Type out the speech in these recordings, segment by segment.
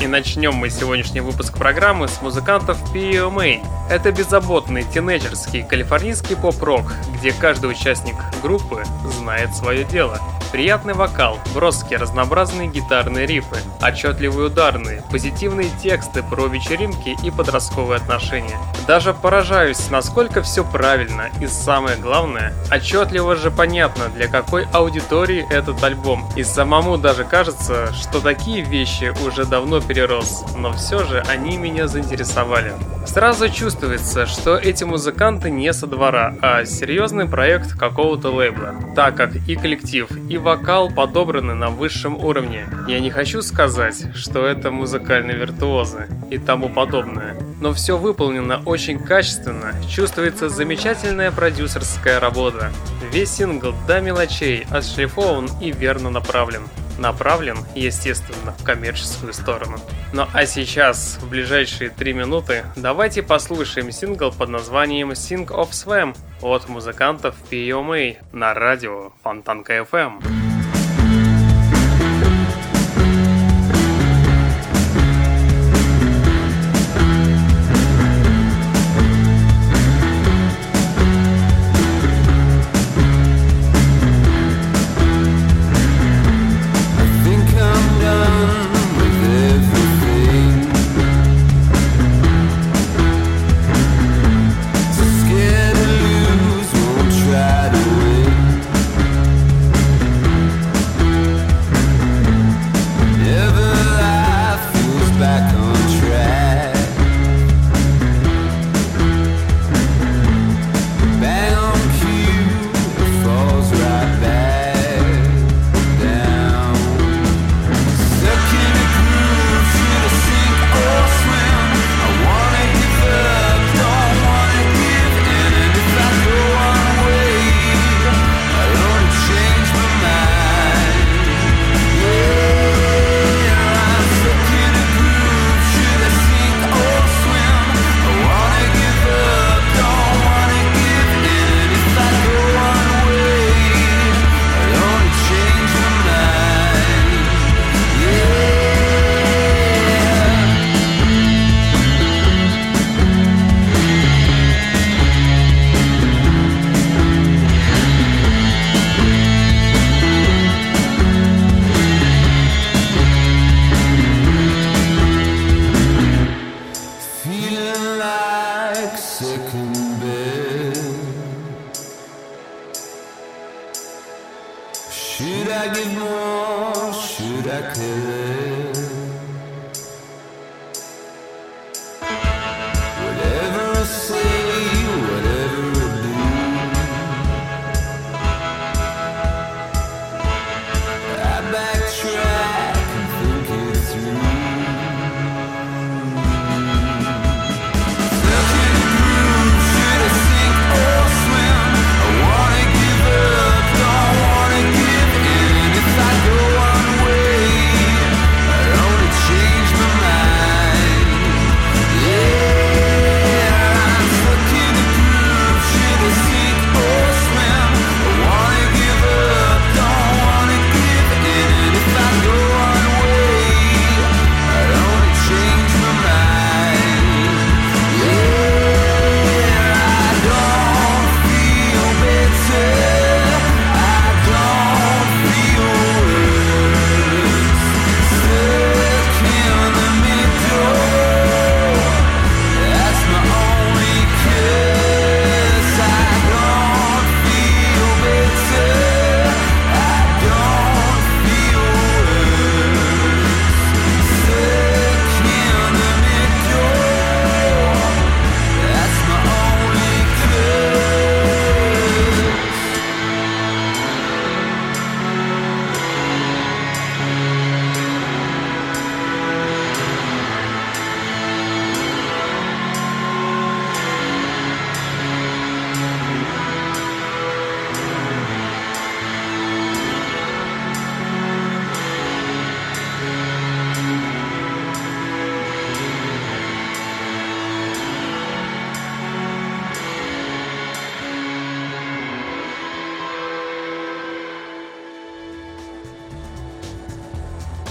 И начнем мы сегодняшний выпуск программы с музыкантов PMA. Это беззаботный тинейджерский калифорнийский поп-рок, где каждый участник группы знает свое дело. Приятный вокал, броские разнообразные гитарные рифы, отчетливые ударные, позитивные тексты про вечеринки и подростковые отношения. Даже поражаюсь, насколько все правильно и самое главное, отчетливо же понятно, для какой аудитории этот альбом. И самому даже кажется, что такие вещи уже давно перерос, но все же они меня заинтересовали. Сразу чувствуется, что эти музыканты не со двора, а серьезный проект какого-то лейбла, так как и коллектив, и вокал подобраны на высшем уровне. Я не хочу сказать, что это музыкальные виртуозы и тому подобное, но все выполнено очень качественно, чувствуется замечательная продюсерская работа. Весь сингл до мелочей отшлифован и верно направлен направлен, естественно, в коммерческую сторону. Ну а сейчас, в ближайшие три минуты, давайте послушаем сингл под названием Sing of Swam от музыкантов PMA на радио Фонтанка FM.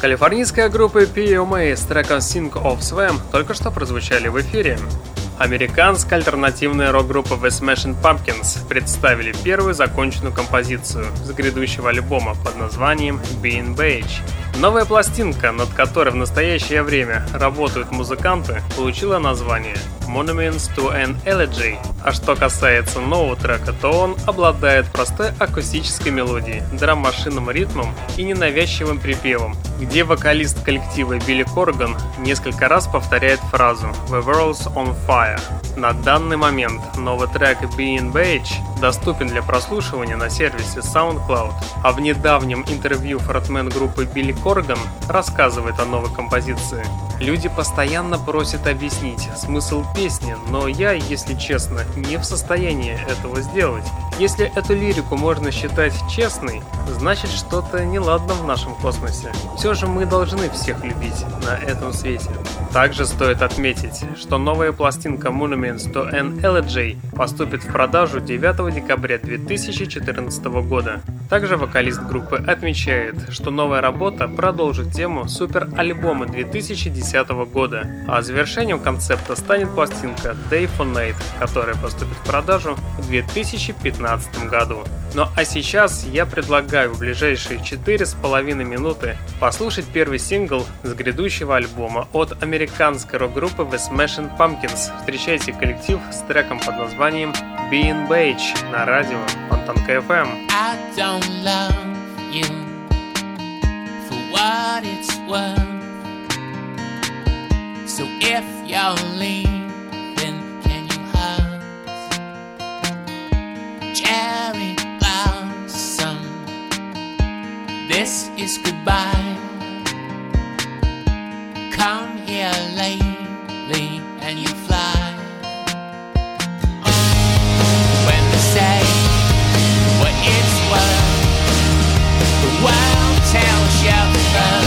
Калифорнийская группа PMA с треком Sing of Swam только что прозвучали в эфире. Американская альтернативная рок-группа The Smashing Pumpkins представили первую законченную композицию с грядущего альбома под названием Being Beige. Новая пластинка, над которой в настоящее время работают музыканты, получила название Monuments to an Elegy. А что касается нового трека, то он обладает простой акустической мелодией, драм-машинным ритмом и ненавязчивым припевом, где вокалист коллектива Билли Корган несколько раз повторяет фразу «The world's on fire». На данный момент новый трек Being Beige доступен для прослушивания на сервисе SoundCloud, а в недавнем интервью фронтмен группы Билли Корган рассказывает о новой композиции. Люди постоянно просят объяснить смысл песни, но я, если честно, не в состоянии этого сделать. Если эту лирику можно считать честной, значит что-то неладно в нашем космосе. Все же мы должны всех любить на этом свете. Также стоит отметить, что новая пластинка Monuments to an Elegy поступит в продажу 9 декабря 2014 года. Также вокалист группы отмечает, что новая работа продолжит тему супер-альбома 2010 года, а завершением концепта станет пластинка Day for Night, которая поступит в продажу в 2015 году. Ну а сейчас я предлагаю в ближайшие 4,5 минуты послушать первый сингл с грядущего альбома от американской рок-группы The Smashing Pumpkins. Встречайте коллектив с треком под названием Being Beige на радио Фонтанка FM. I don't love you for what it's worth. So if you're leaving, This is goodbye. Come here lately and you fly. When they say what it's worth. The world tells you first,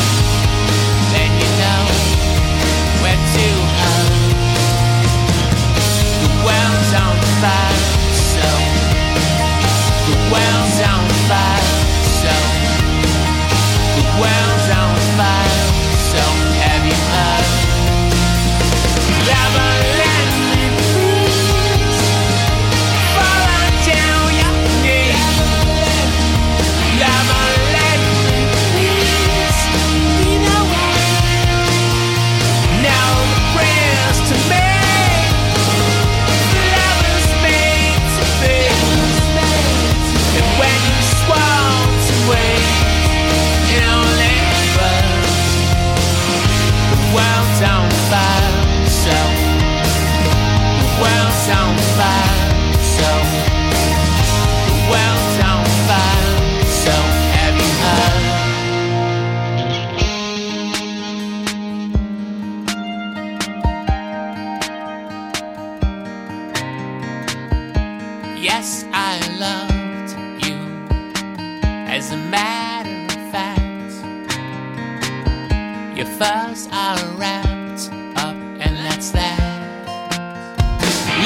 your furs are wrapped up, and that's that.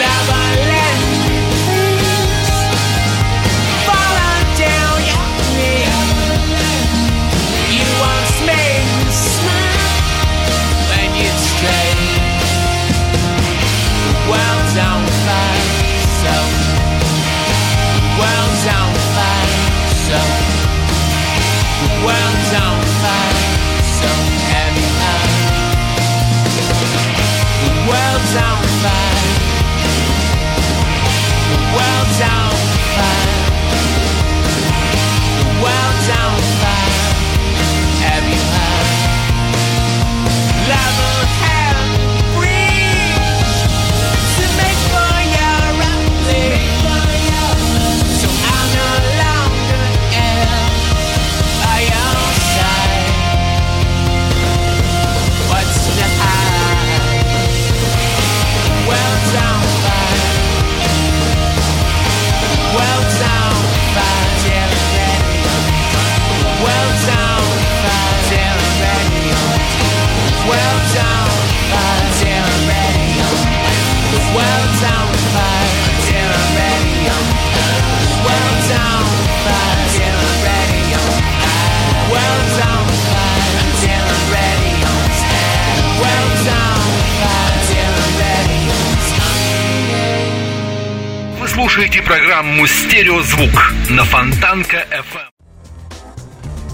Love, слушаете программу «Стереозвук» на Фонтанка FM.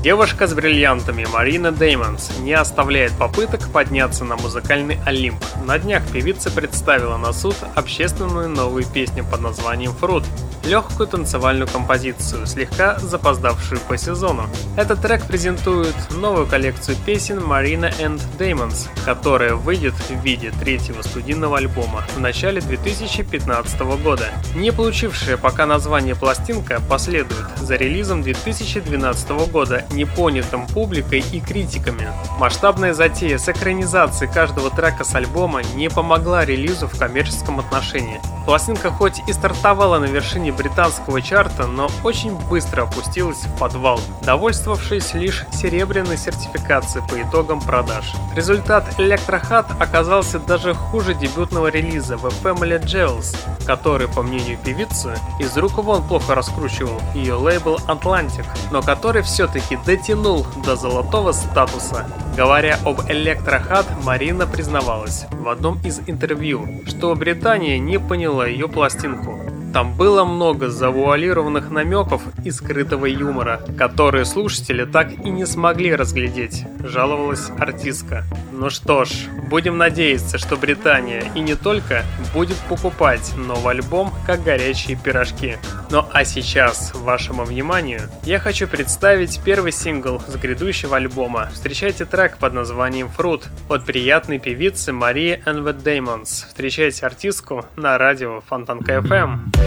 Девушка с бриллиантами Марина Деймонс не оставляет попыток подняться на музыкальный Олимп. На днях певица представила на суд общественную новую песню под названием «Фрут», легкую танцевальную композицию, слегка запоздавшую по сезону. Этот трек презентует новую коллекцию песен Marina and Damons, которая выйдет в виде третьего студийного альбома в начале 2015 года. Не получившая пока название пластинка последует за релизом 2012 года, не понятым публикой и критиками. Масштабная затея с экранизацией каждого трека с альбома не помогла релизу в коммерческом отношении. Пластинка хоть и стартовала на вершине британского чарта, но очень быстро опустилась в подвал, довольствовавшись лишь серебряной сертификацией по итогам продаж. Результат Electrohat оказался даже хуже дебютного релиза The Family Jewels, который, по мнению певицы, из рук вон плохо раскручивал ее лейбл Atlantic, но который все-таки дотянул до золотого статуса. Говоря об Electrohat, Марина признавалась в одном из интервью, что Британия не поняла ее пластинку. Там было много завуалированных намеков и скрытого юмора, которые слушатели так и не смогли разглядеть, жаловалась артистка. Ну что ж, будем надеяться, что Британия и не только будет покупать новый альбом как горячие пирожки. Ну а сейчас, вашему вниманию, я хочу представить первый сингл с грядущего альбома. Встречайте трек под названием «Fruit» от приятной певицы Марии the Damons. Встречайте артистку на радио Фонтанка FM.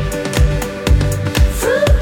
Fruit.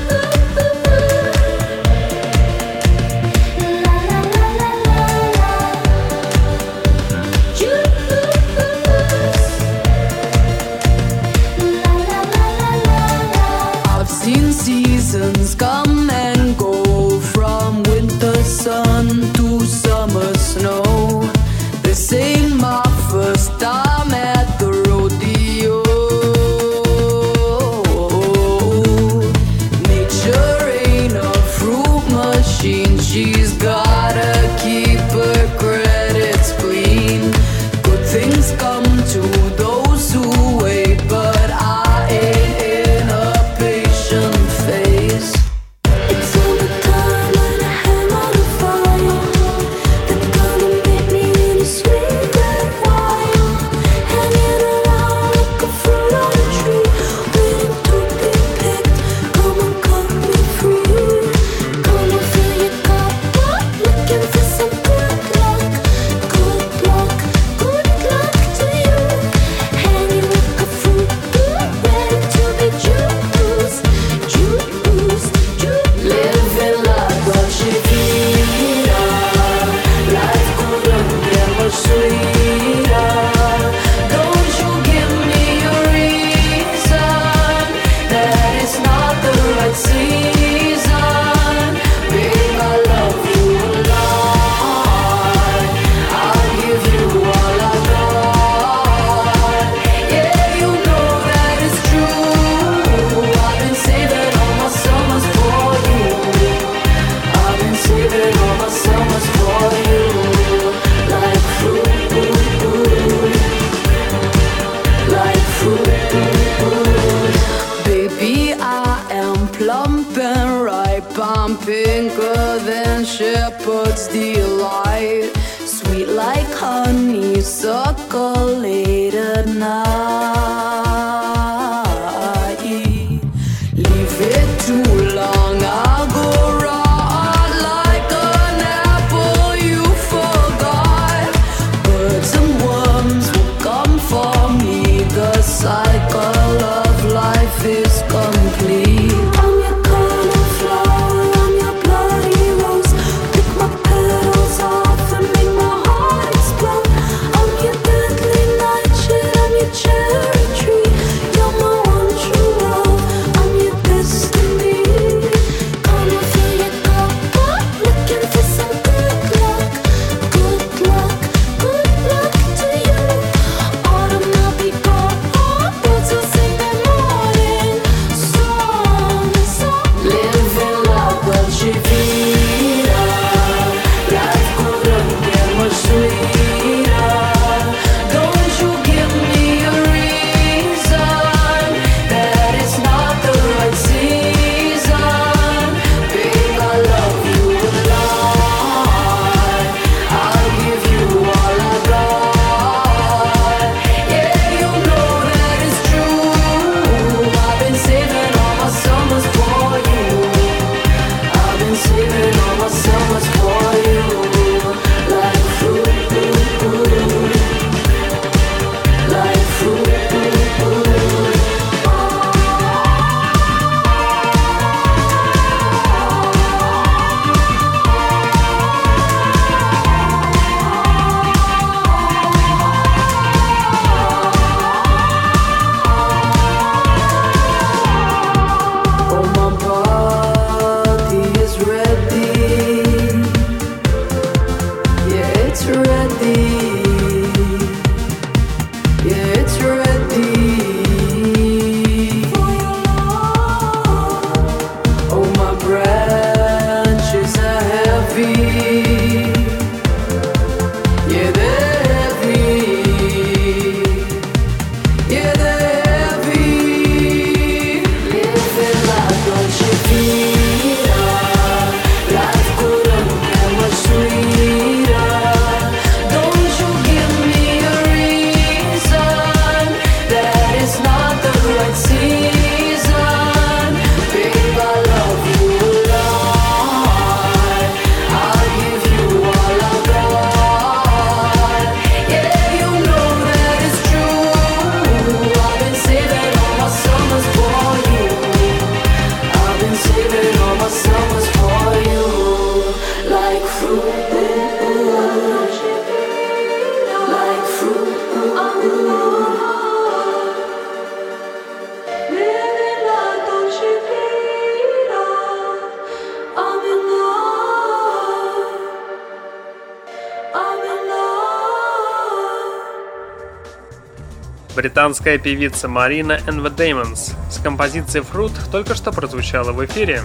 Британская певица Марина and the Damons с композицией Fruit только что прозвучала в эфире.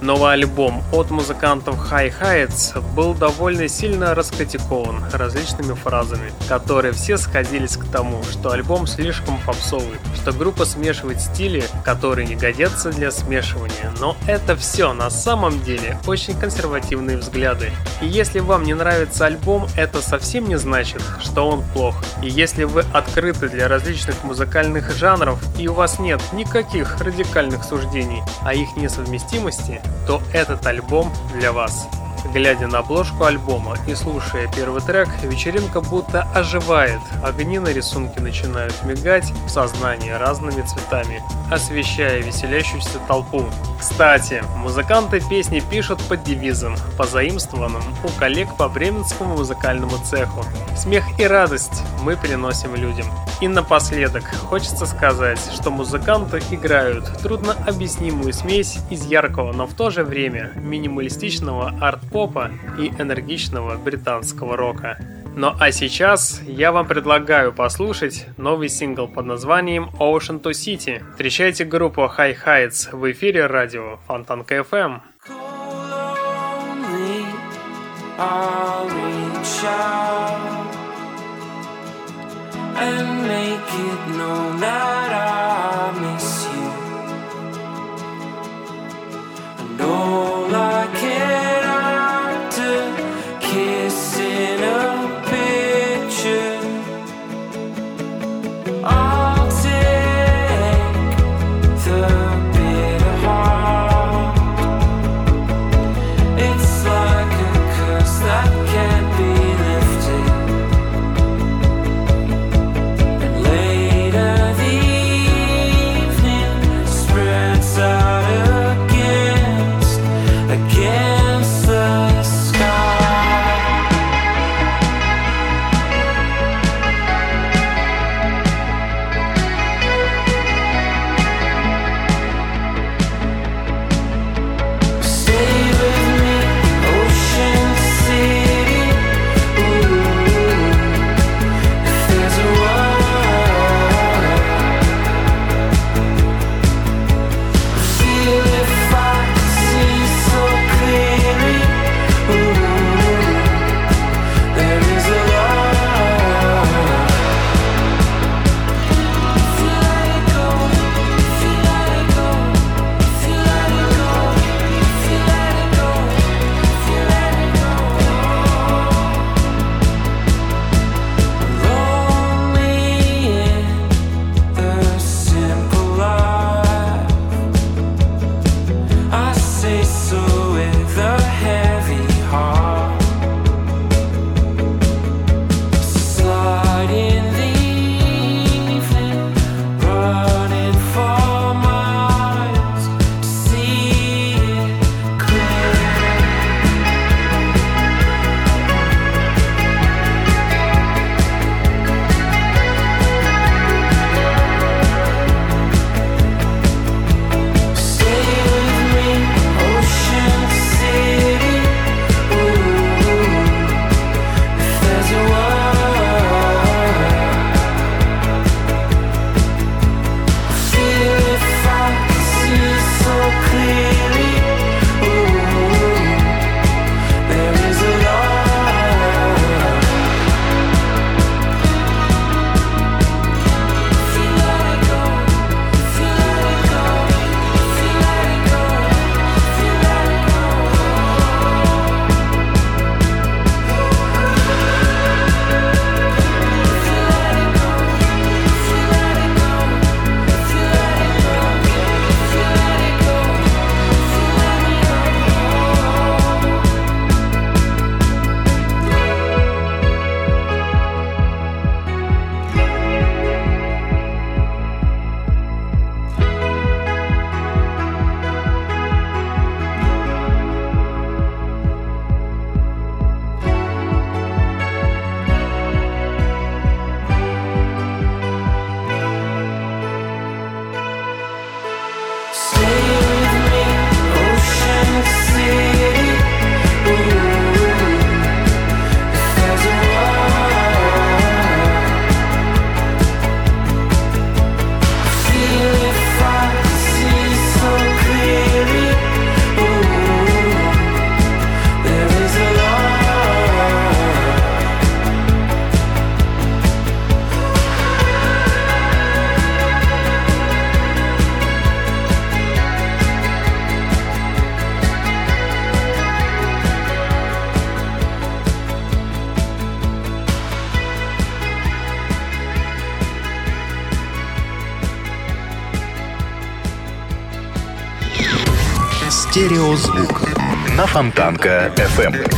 Новый альбом от музыкантов High Heights был довольно сильно раскритикован различными фразами, которые все сходились к тому, что альбом слишком попсовый, что группа смешивает стили, которые не годятся для смешивания. Но это все на самом деле очень консервативные взгляды. И если вам не нравится альбом, это совсем не значит, что он плох. И если вы открыты для различных музыкальных жанров и у вас нет никаких радикальных суждений о их несовместимости, то этот альбом для вас. Глядя на обложку альбома и слушая первый трек, вечеринка будто оживает. Огни на рисунке начинают мигать в сознании разными цветами, освещая веселящуюся толпу. Кстати, музыканты песни пишут под девизом, позаимствованным у коллег по бременскому музыкальному цеху. Смех и радость мы приносим людям. И напоследок хочется сказать, что музыканты играют трудно объяснимую смесь из яркого, но в то же время минималистичного арт-попа и энергичного британского рока. Ну а сейчас я вам предлагаю послушать новый сингл под названием Ocean to City. Встречайте группу High Heights в эфире радио reach out and make it known that I miss you. And all Фонтанка FM.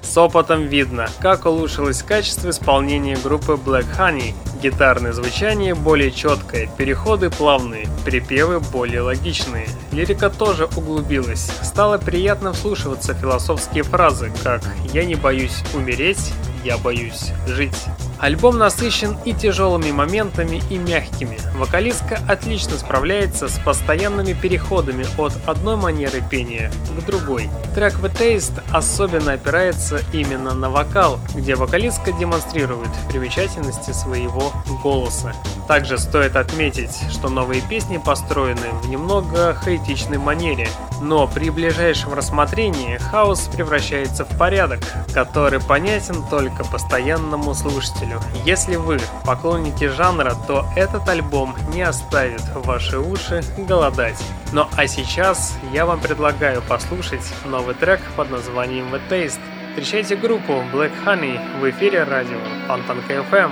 С опытом видно, как улучшилось качество исполнения группы Black Honey. Гитарное звучание более четкое, переходы плавные, припевы более логичные. Лирика тоже углубилась. Стало приятно вслушиваться философские фразы, как «я не боюсь умереть, я боюсь жить». Альбом насыщен и тяжелыми моментами, и мягкими. Вокалистка отлично справляется с постоянными переходами от одной манеры пения к другой. Трек The Taste особенно опирается именно на вокал, где вокалистка демонстрирует примечательности своего голоса. Также стоит отметить, что новые песни построены в немного хаотичной манере, но при ближайшем рассмотрении хаос превращается в порядок, который понятен только постоянному слушателю. Если вы поклонники жанра, то этот альбом не оставит ваши уши голодать. Ну а сейчас я вам предлагаю послушать новый трек под названием The Taste. Встречайте группу Black Honey в эфире радио Фонтанка FM.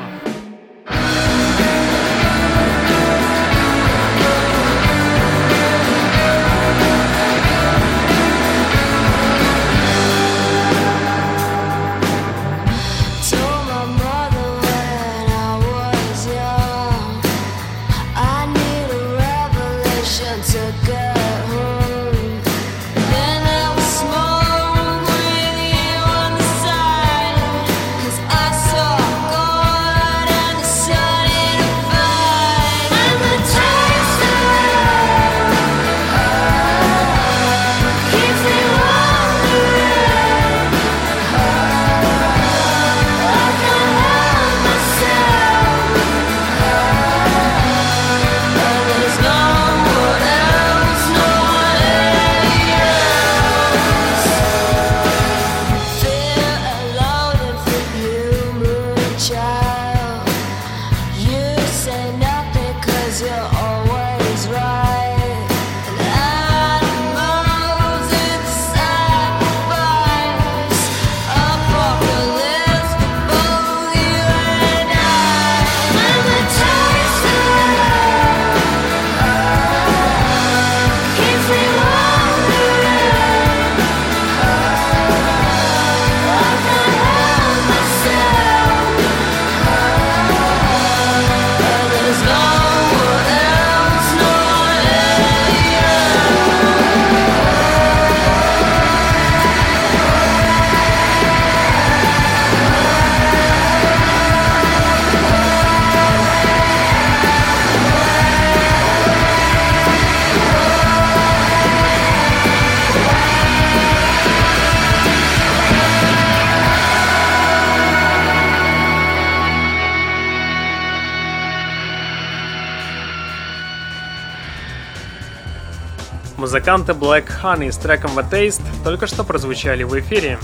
Музыканты Black Honey с треком The Taste только что прозвучали в эфире.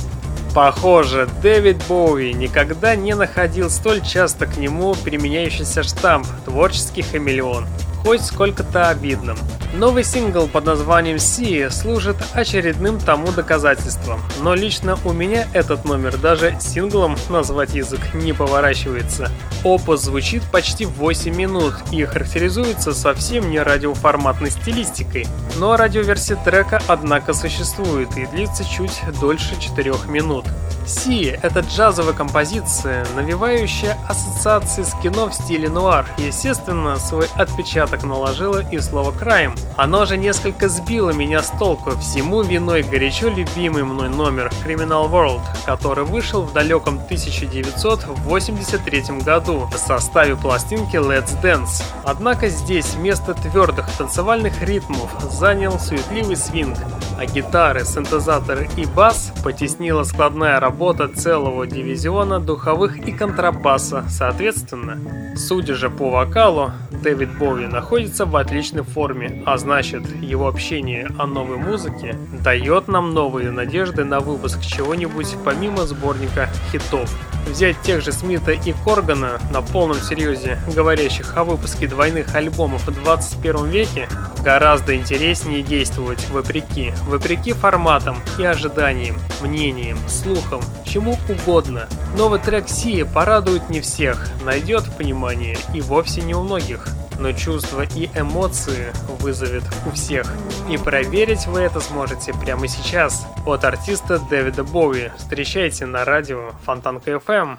Похоже, Дэвид Боуи никогда не находил столь часто к нему применяющийся штамп «творческий хамелеон», хоть сколько-то обидным. Новый сингл под названием «Си» служит очередным тому доказательством, но лично у меня этот номер даже синглом назвать язык не поворачивается. Опус звучит почти 8 минут и характеризуется совсем не радиоформатной стилистикой, но радиоверсия трека однако существует и длится чуть дольше 4 минут. Си — это джазовая композиция, навевающая ассоциации с кино в стиле нуар. Естественно, свой отпечаток наложило и слово «крайм». Оно же несколько сбило меня с толку. Всему виной горячо любимый мной номер Criminal World, который вышел в далеком 1983 году в составе пластинки Let's Dance. Однако здесь вместо твердых танцевальных ритмов занял суетливый свинг, а гитары, синтезаторы и бас потеснила складная работа целого дивизиона духовых и контрабаса соответственно. Судя же по вокалу, Дэвид Боуи находится в отличной форме, а значит, его общение о новой музыке дает нам новые надежды на выпуск чего-нибудь помимо сборника хитов. Взять тех же Смита и Коргана на полном серьезе, говорящих о выпуске двойных альбомов в 21 веке, гораздо интереснее действовать вопреки, вопреки форматам и ожиданиям, мнениям, слухам, чему угодно. Новый трек Сии порадует не всех, найдет понимание и вовсе не у многих. но чувства и эмоции вызовет у всех. И проверить вы это сможете прямо сейчас от артиста Дэвида Боуи. Встречайте на радио Фонтанка FM.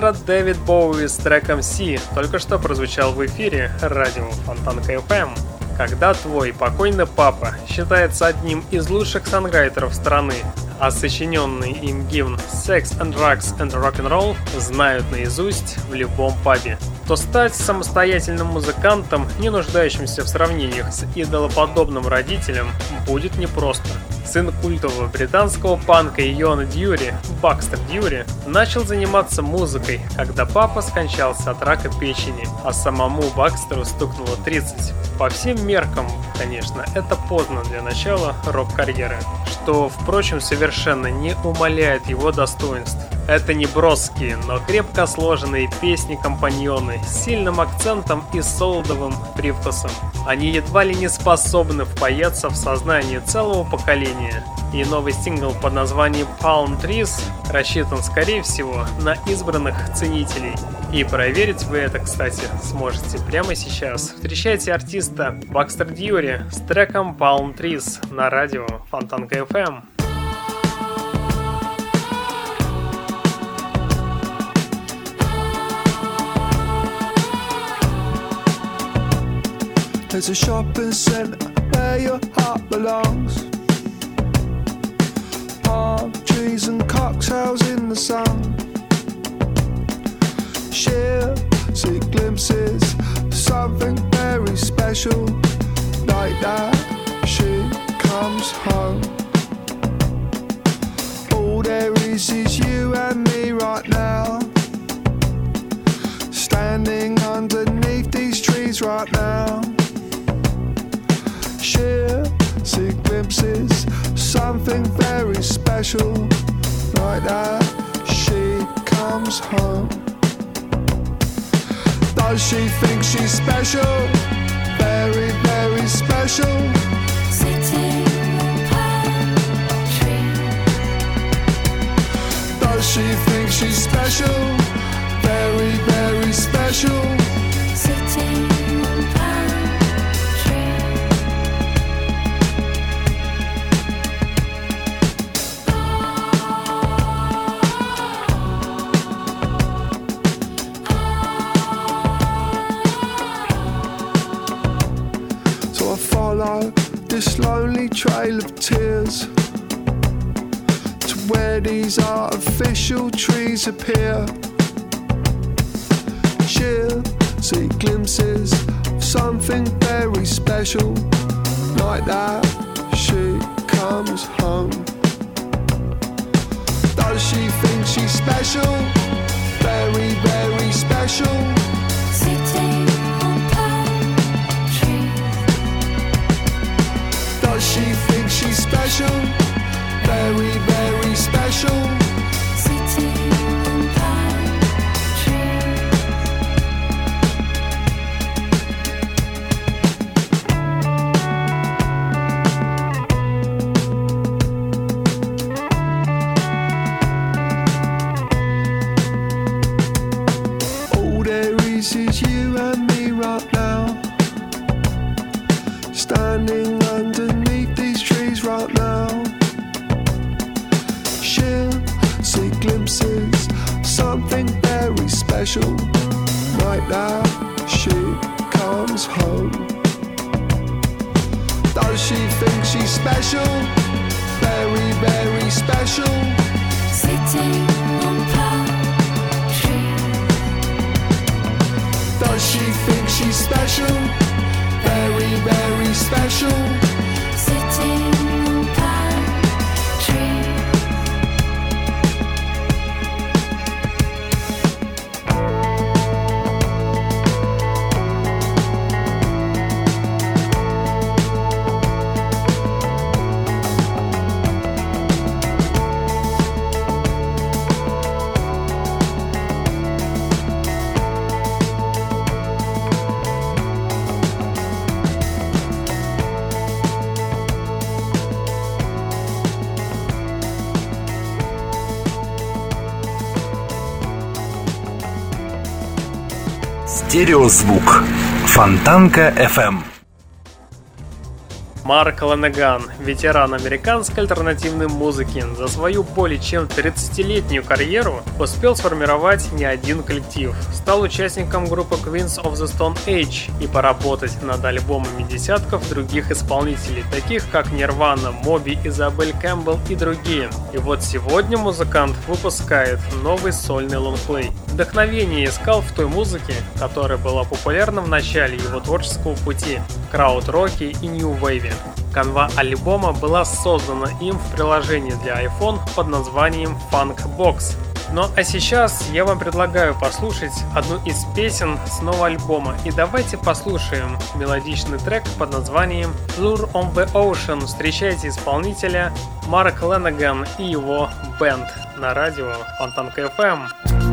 Маэстро Дэвид Боуи с треком «Си» только что прозвучал в эфире радио Фонтанка FM. Когда твой покойный папа считается одним из лучших санграйтеров страны, а сочиненный им гимн «Sex and Drugs and Rock'n'Roll» знают наизусть в любом пабе, то стать самостоятельным музыкантом, не нуждающимся в сравнениях с идолоподобным родителем, будет непросто. Сын культового британского панка Йона Дьюри, Бакстер Дьюри, начал заниматься музыкой, когда папа скончался от рака печени, а самому Бакстеру стукнуло 30. По всем меркам, конечно, это поздно для начала рок-карьеры, что, впрочем, совершенно не умаляет его достоинств. Это не броские, но крепко сложенные песни-компаньоны с сильным акцентом и солодовым привкусом. Они едва ли не способны впаяться в сознание целого поколения. И новый сингл под названием Palm Trees рассчитан, скорее всего, на избранных ценителей. И проверить вы это, кстати, сможете прямо сейчас. Встречайте артиста Бакстер Дьюри с треком Palm Trees на радио Фонтанка FM. There's a shopping centre where your heart belongs. Trees and cocktails in the sun. She'll see glimpses of something very special. Like that, she comes home. All there is is you and me right now. Standing underneath these trees right now. She'll see glimpses, something very special. Like that, she comes home. Does she think she's special? Very, very special. Sitting on palm trees. Does she think she's special? Very, very special. Trail of tears to where these artificial trees appear. She'll see glimpses of something very special. Like that, she comes home. Does she think she's special? Very, very special. Tá special. She's special? Very, very special. Sitting on palm trees. Does she think she's special? Very, very special. Стереозвук. Фонтанка FM. Марк Ланеган, ветеран американской альтернативной музыки, за свою более чем 30-летнюю карьеру успел сформировать не один коллектив. Стал участником группы Queens of the Stone Age и поработать над альбомами десятков других исполнителей, таких как Нирвана, Моби, Изабель Кэмпбелл и другие. И вот сегодня музыкант выпускает новый сольный лонгплей. Вдохновение искал в той музыке, которая была популярна в начале его творческого пути – краут-роке и нью-вейве. Канва альбома была создана им в приложении для iPhone под названием Funkbox. Ну а сейчас я вам предлагаю послушать одну из песен с нового альбома. И давайте послушаем мелодичный трек под названием Lure on the Ocean. Встречайте исполнителя Марк Ленаган и его бенд на радио Фонтанка FM.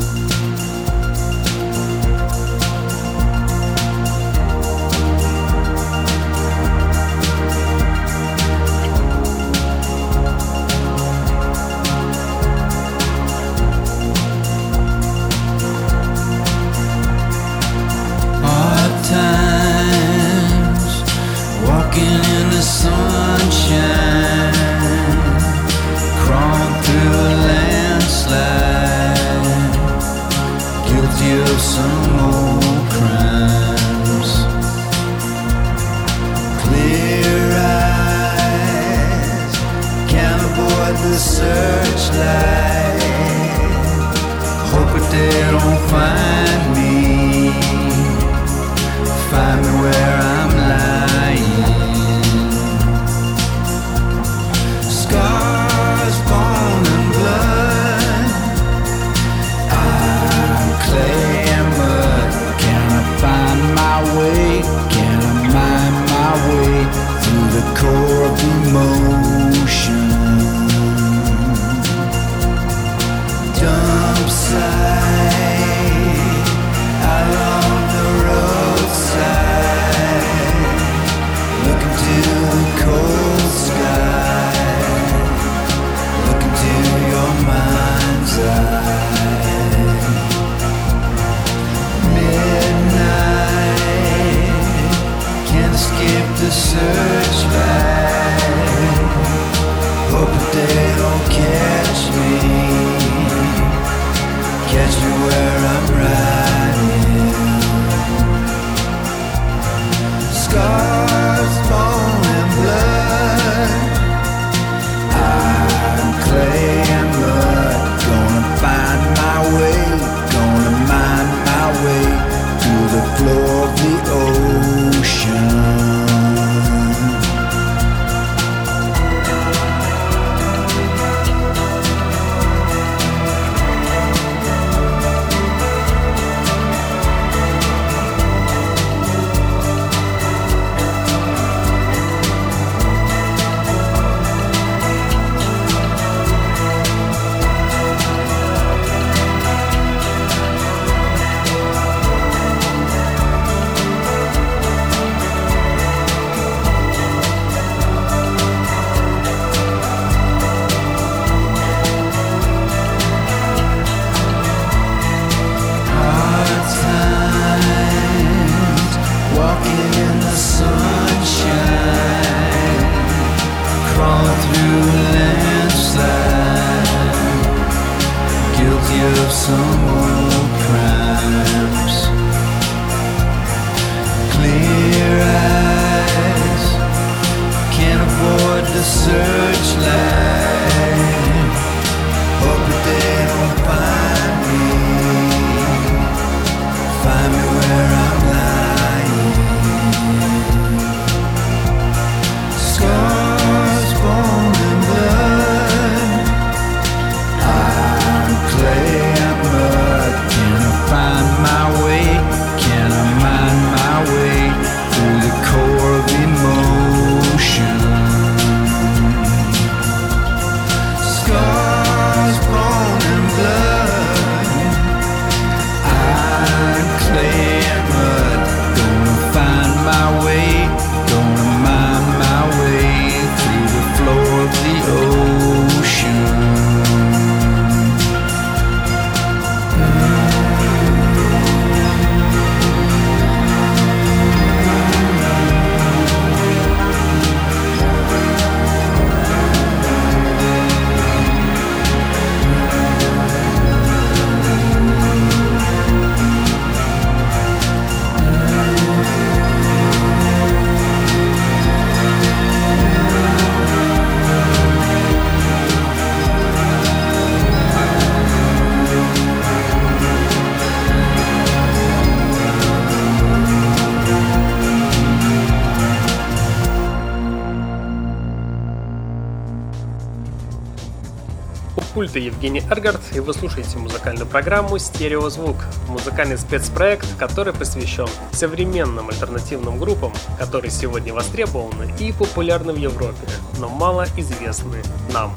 Евгений Эргард, и вы слушаете музыкальную программу «Стереозвук». Музыкальный спецпроект, который посвящен современным альтернативным группам, которые сегодня востребованы и популярны в Европе, но мало известны нам.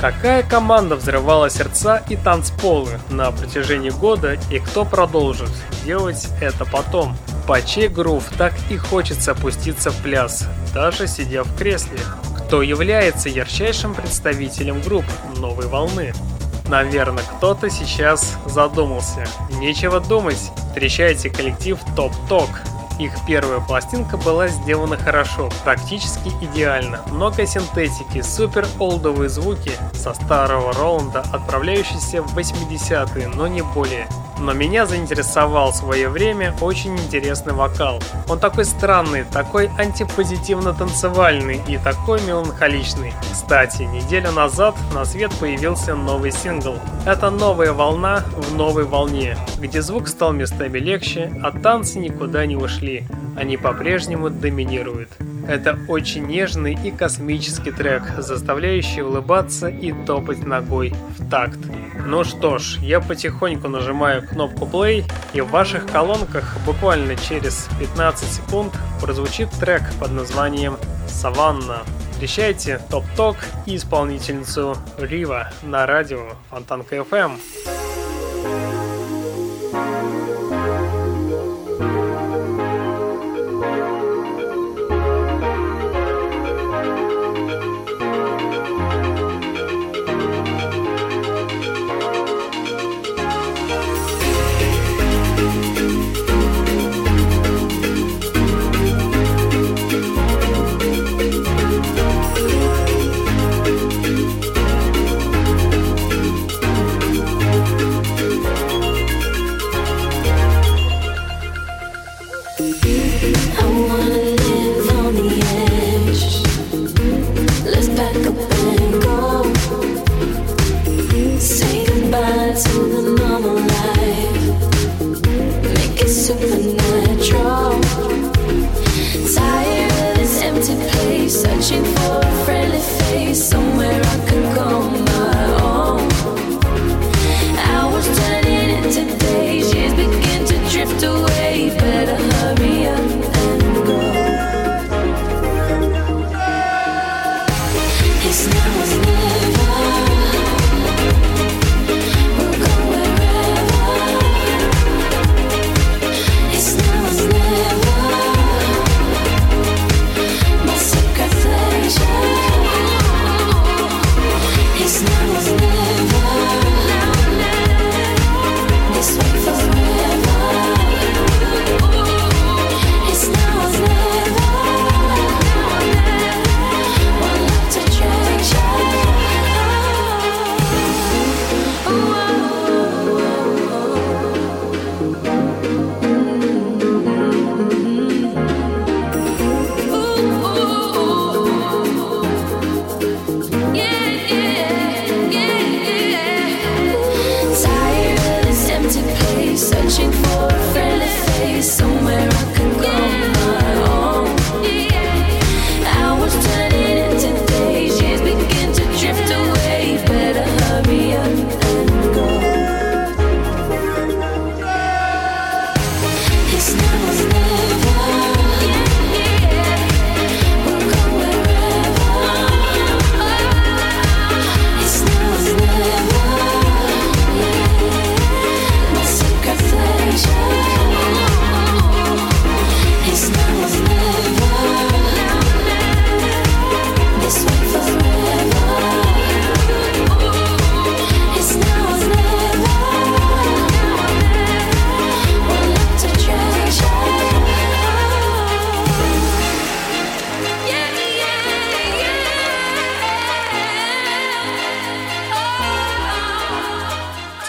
Какая команда взрывала сердца и танцполы на протяжении года и кто продолжит делать это потом? По чей грув так и хочется опуститься в пляс, даже сидя в кресле? Кто является ярчайшим представителем групп новой волны? Наверное, кто-то сейчас задумался. Нечего думать, встречайте коллектив Топ Ток. Их первая пластинка была сделана хорошо, практически идеально. Много синтетики, супер олдовые звуки со старого Роланда, отправляющиеся в 80-е, но не более. Но меня заинтересовал в свое время очень интересный вокал. Он такой странный, такой антипозитивно-танцевальный и такой меланхоличный. Кстати, неделю назад на свет появился новый сингл. Это новая волна в новой волне, где звук стал местами легче, а танцы никуда не ушли. Они по-прежнему доминируют. Это очень нежный и космический трек, заставляющий улыбаться и топать ногой в такт. Ну что ж, я потихоньку нажимаю кнопку play, и в ваших колонках буквально через 15 секунд прозвучит трек под названием «Саванна». Встречайте Топ Ток и исполнительницу Рива на радио Фонтанка FM.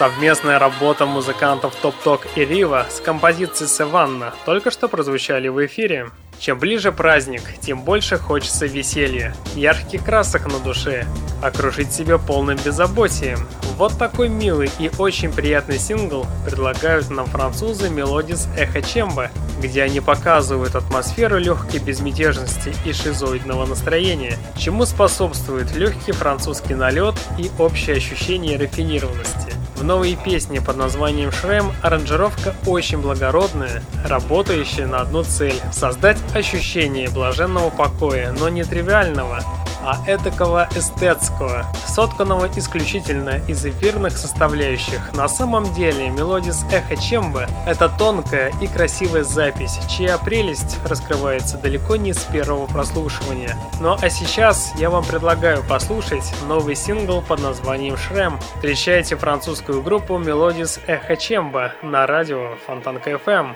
Совместная работа музыкантов Топ Ток и Рива с композицией Саванна только что прозвучали в эфире. Чем ближе праздник, тем больше хочется веселья, ярких красок на душе, окружить себя полным беззаботием. Вот такой милый и очень приятный сингл предлагают нам французы Melodies Echo Chamber, где они показывают атмосферу легкой безмятежности и шизоидного настроения, чему способствует легкий французский налет и общее ощущение рафинированности. В новой песне под названием «Шрем» аранжировка очень благородная, работающая на одну цель – создать ощущение блаженного покоя, но не тривиального, а этакого эстетского, сотканного исключительно из эфирных составляющих. На самом деле Мелодис Эхо Чемба – это тонкая и красивая запись, чья прелесть раскрывается далеко не с первого прослушивания. Ну а сейчас я вам предлагаю послушать новый сингл под названием «Шрем». Встречайте французскую группу Мелодис Эхо Чемба на радио Фонтанка FM.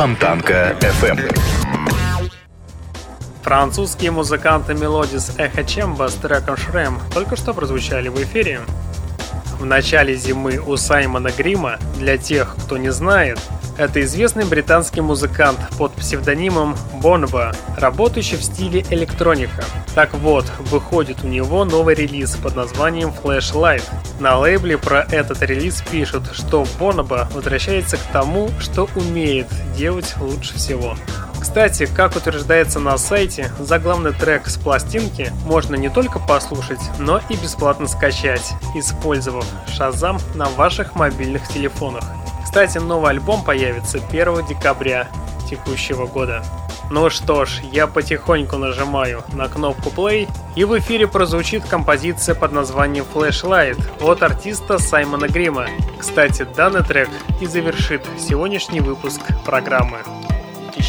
Фонтанка FM. Французские музыканты Melodies Echo Chamber с треком Шрем только что прозвучали в эфире. В начале зимы у Саймона Грима, для тех, кто не знает, это известный британский музыкант под псевдонимом Бонба, работающий в стиле электроника. Так вот, выходит у него новый релиз под названием Flashlight. На лейбле про этот релиз пишут, что Бонба возвращается к тому, что умеет делать лучше всего. Кстати, как утверждается на сайте, заглавный трек с пластинки можно не только послушать, но и бесплатно скачать, использовав Shazam на ваших мобильных телефонах. Кстати, новый альбом появится 1 декабря текущего года. Ну что ж, я потихоньку нажимаю на кнопку play, и в эфире прозвучит композиция под названием Flashlight от артиста Саймона Грима. Кстати, данный трек и завершит сегодняшний выпуск программы.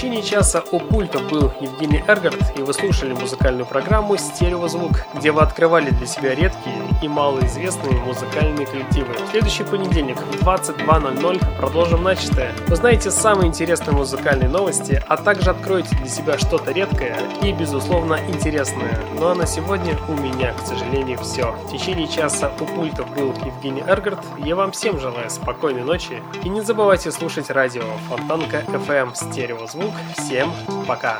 Течение часа у пульта был Евгений Эргард, и вы слушали музыкальную программу «Стереозвук», где вы открывали для себя редкие и малоизвестные музыкальные коллективы. В следующий понедельник в 22.00 продолжим начатое. Узнаете самые интересные музыкальные новости, а также откроете для себя что-то редкое и, безусловно, интересное. Ну а на сегодня у меня, к сожалению, все. В течение часа у пульта был Евгений Эргард. Я вам всем желаю спокойной ночи и не забывайте слушать радио Фонтанка FM Стереозвук. Всем пока!